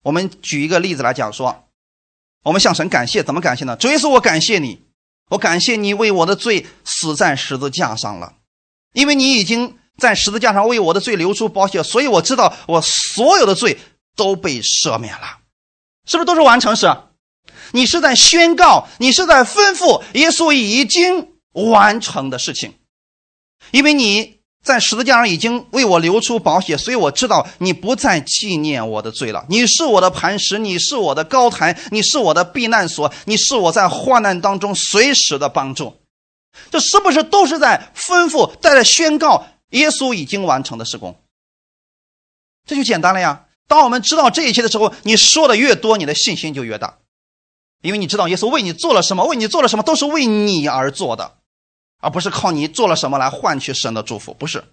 我们举一个例子来讲说，我们向神感谢，怎么感谢呢？主耶稣，我感谢你，我感谢你为我的罪死在十字架上了，因为你已经在十字架上为我的罪流出宝血，所以我知道我所有的罪都被赦免了，是不是都是完成时？你是在宣告，你是在吩咐耶稣已经完成的事情，因为你。在十字架上已经为我流出宝血，所以我知道你不再纪念我的罪了。你是我的磐石，你是我的高台，你是我的避难所，你是我在患难当中随时的帮助。这是不是都是在吩咐、在宣告耶稣已经完成的施工？这就简单了呀。当我们知道这一切的时候，你说的越多，你的信心就越大，因为你知道耶稣为你做了什么，为你做了什么，都是为你而做的。而不是靠你做了什么来换取神的祝福，不是。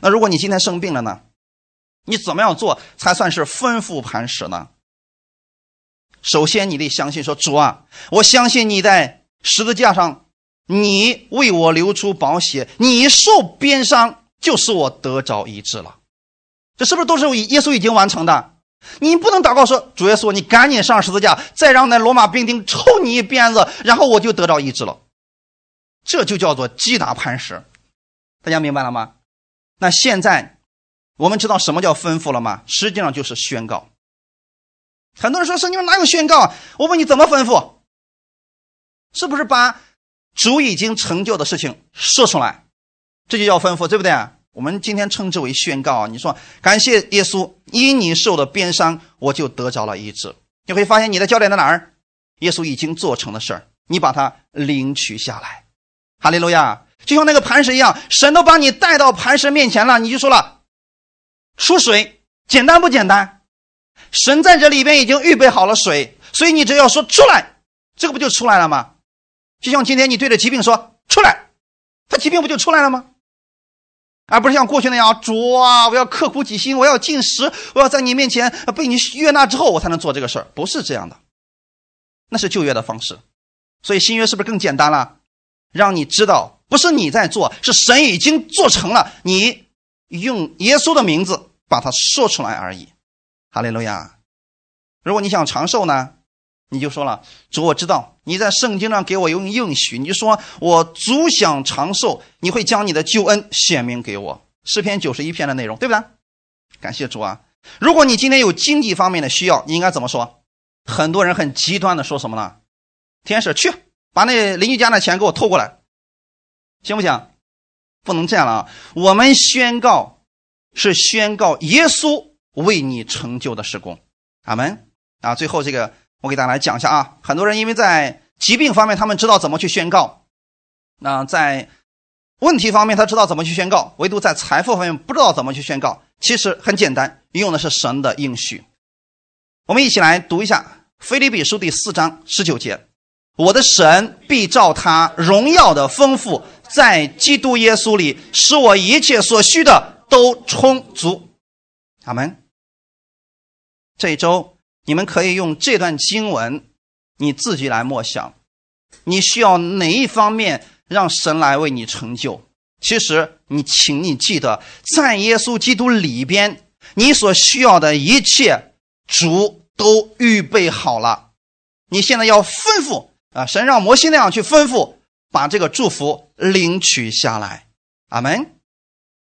那如果你今天生病了呢？你怎么样做才算是吩咐磐石呢？首先，你得相信说主啊，我相信你在十字架上，你为我流出宝血，你受鞭伤，就是我得着医治了。这是不是都是耶稣已经完成的？你不能祷告说主耶稣，你赶紧上十字架，再让那罗马兵丁抽你一鞭子，然后我就得着医治了。这就叫做击打磐石，大家明白了吗？那现在我们知道什么叫吩咐了吗？实际上就是宣告。很多人说圣经哪有宣告？我问你怎么吩咐？是不是把主已经成就的事情说出来？这就叫吩咐，对不对？我们今天称之为宣告啊。你说感谢耶稣，因你受的鞭伤，我就得着了医治。你会发现你的焦点在哪儿？耶稣已经做成的事儿，你把它领取下来。哈利路亚，就像那个磐石一样，神都把你带到磐石面前了，你就说了，出水，简单不简单？神在这里边已经预备好了水，所以你只要说出来，这个不就出来了吗？就像今天你对着疾病说出来，他疾病不就出来了吗？而不是像过去那样，主啊，我要刻苦己心，我要进食，我要在你面前被你悦纳之后，我才能做这个事儿，不是这样的，那是旧约的方式，所以新约是不是更简单了？让你知道，不是你在做，是神已经做成了。你用耶稣的名字把它说出来而已。哈利路亚！如果你想长寿呢，你就说了，主，我知道你在圣经上给我用应许，你就说我足享长寿，你会将你的救恩显明给我。诗篇九十一篇的内容，对不对？感谢主啊！如果你今天有经济方面的需要，你应该怎么说？很多人很极端的说什么呢？天使去把那邻居家的钱给我偷过来，行不行？不能这样了啊！我们宣告是宣告耶稣为你成就的施工，阿门啊！最后这个。我给大家来讲一下啊，很多人因为在疾病方面他们知道怎么去宣告，那在问题方面他知道怎么去宣告，唯独在财富方面不知道怎么去宣告。其实很简单，用的是神的应许。我们一起来读一下《腓立比书》第四章十九节：“我的神必照他荣耀的丰富，在基督耶稣里，使我一切所需的都充足。”阿门。这一周。你们可以用这段经文，你自己来默想，你需要哪一方面让神来为你成就？其实你，请你记得，在耶稣基督里边，你所需要的一切，主都预备好了。你现在要吩咐啊，神让摩西那样去吩咐，把这个祝福领取下来。阿门。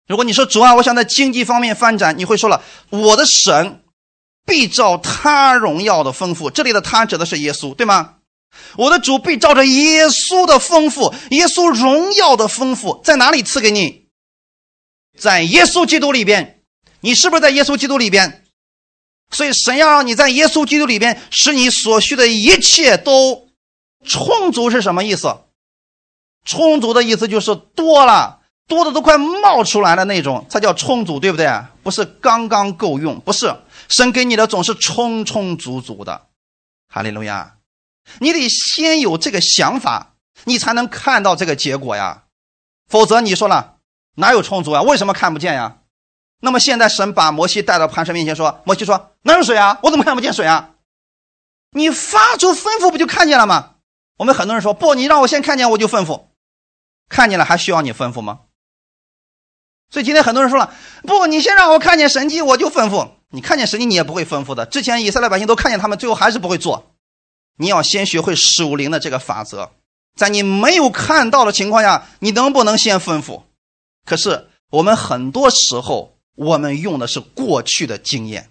如果你说主啊，我想在经济方面发展，你会说了，我的神。必照他荣耀的丰富，这里的他指的是耶稣，对吗？我的主必照着耶稣的丰富，耶稣荣耀的丰富在哪里赐给你？在耶稣基督里边，你是不是在耶稣基督里边？所以神要让你在耶稣基督里边，使你所需的一切都充足，是什么意思？充足的意思就是多了，多的都快冒出来的那种，才叫充足，对不对？不是刚刚够用，不是。神给你的总是充充足足的，哈利路亚！你得先有这个想法，你才能看到这个结果呀。否则你说了哪有充足啊？为什么看不见呀？那么现在神把摩西带到磐石面前说：“摩西说哪有水啊？我怎么看不见水啊？”你发出吩咐不就看见了吗？我们很多人说不，你让我先看见我就吩咐，看见了还需要你吩咐吗？所以今天很多人说了不，你先让我看见神迹我就吩咐。你看见神迹，你也不会吩咐的。之前以色列百姓都看见他们，最后还是不会做。你要先学会属灵的这个法则，在你没有看到的情况下，你能不能先吩咐？可是我们很多时候，我们用的是过去的经验，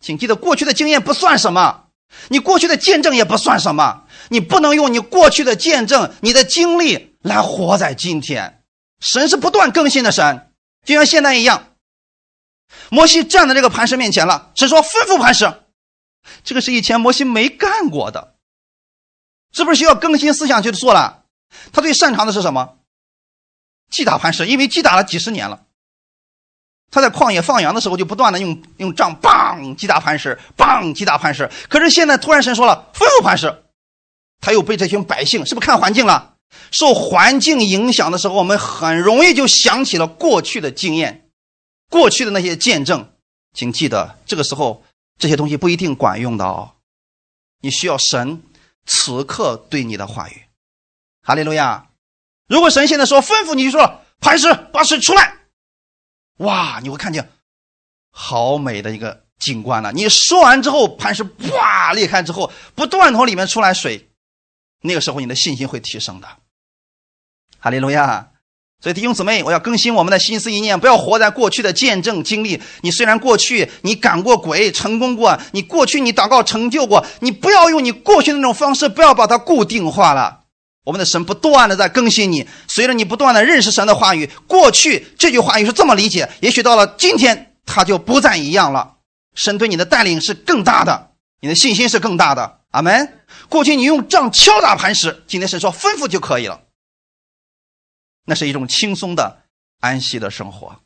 请记得，过去的经验不算什么，你过去的见证也不算什么。你不能用你过去的见证、你的经历来活在今天。神是不断更新的神，就像现在一样。摩西站在这个磐石面前了，神说：“吩咐磐石。”这个是以前摩西没干过的，是不是需要更新思想去做了？他最擅长的是什么？击打磐石，因为击打了几十年了。他在旷野放羊的时候，就不断的用用杖棒击打磐石，棒击打磐石。可是现在突然神说了：“吩咐磐石。”他又被这群百姓是不是看环境了？受环境影响的时候，我们很容易就想起了过去的经验。过去的那些见证，请记得，这个时候这些东西不一定管用的哦。你需要神此刻对你的话语，哈利路亚。如果神现在说吩咐你，就说磐石把水出来，哇，你会看见好美的一个景观了。你说完之后，磐石哇裂开之后，不断从里面出来水，那个时候你的信心会提升的，哈利路亚。所以弟兄姊妹，我要更新我们的心思意念，不要活在过去的见证经历。你虽然过去你赶过鬼，成功过，你过去你祷告成就过，你不要用你过去的那种方式，不要把它固定化了。我们的神不断的在更新你，随着你不断的认识神的话语，过去这句话语是这么理解，也许到了今天，它就不再一样了。神对你的带领是更大的，你的信心是更大的。阿门。过去你用杖敲打磐石，今天神说吩咐就可以了。那是一种轻松的、安息的生活，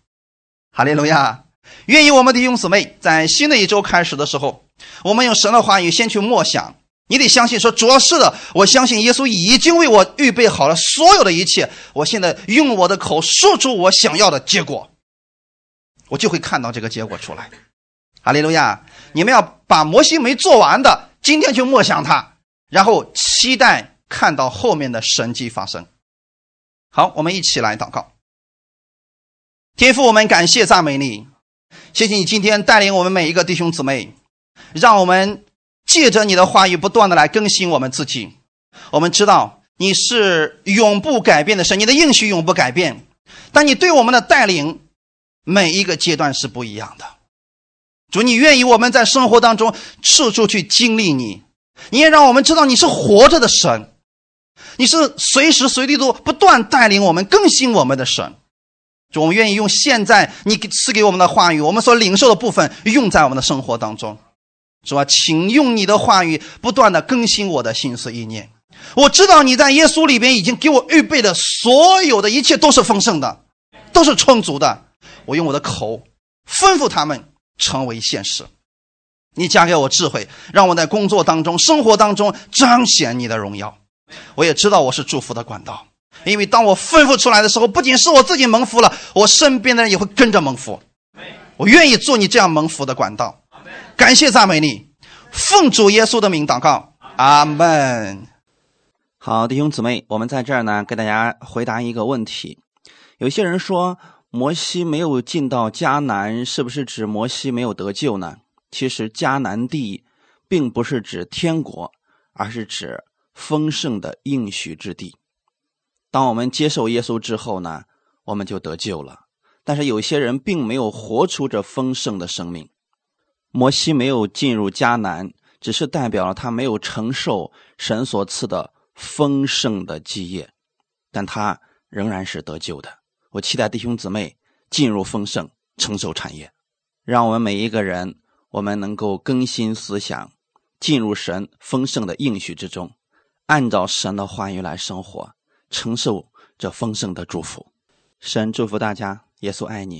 哈利路亚！愿意我们的弟兄姊妹在新的一周开始的时候，我们用神的话语先去默想。你得相信，说主要是的，我相信耶稣已经为我预备好了所有的一切。我现在用我的口说出我想要的结果，我就会看到这个结果出来。哈利路亚！你们要把摩西没做完的，今天去默想它，然后期待看到后面的神迹发生。好，我们一起来祷告。天父，我们感谢赞美你，谢谢你今天带领我们每一个弟兄姊妹，让我们借着你的话语不断的来更新我们自己。我们知道你是永不改变的神，你的应许永不改变。但你对我们的带领，每一个阶段是不一样的。主，你愿意我们在生活当中处处去经历你，你也让我们知道你是活着的神，你是随时随地都不断带领我们、更新我们的神。主，我愿意用现在你赐给我们的话语，我们所领受的部分用在我们的生活当中。是吧，请用你的话语不断的更新我的心思意念。我知道你在耶稣里边已经给我预备的所有的一切都是丰盛的，都是充足的。我用我的口吩咐他们成为现实。你加给我智慧，让我在工作当中、生活当中彰显你的荣耀。我也知道我是祝福的管道。因为当我吩咐出来的时候，不仅是我自己蒙福了，我身边的人也会跟着蒙福。我愿意做你这样蒙福的管道。感谢赞美你，奉主耶稣的名祷告，阿门。好，弟兄姊妹，我们在这儿呢，给大家回答一个问题。有些人说，摩西没有进到迦南，是不是指摩西没有得救呢？其实，迦南地并不是指天国，而是指丰盛的应许之地。当我们接受耶稣之后呢，我们就得救了。但是有些人并没有活出这丰盛的生命。摩西没有进入迦南，只是代表了他没有承受神所赐的丰盛的基业，但他仍然是得救的。我期待弟兄姊妹进入丰盛，承受产业。让我们每一个人，我们能够更新思想，进入神丰盛的应许之中，按照神的话语来生活。承受这丰盛的祝福，神祝福大家，耶稣爱你。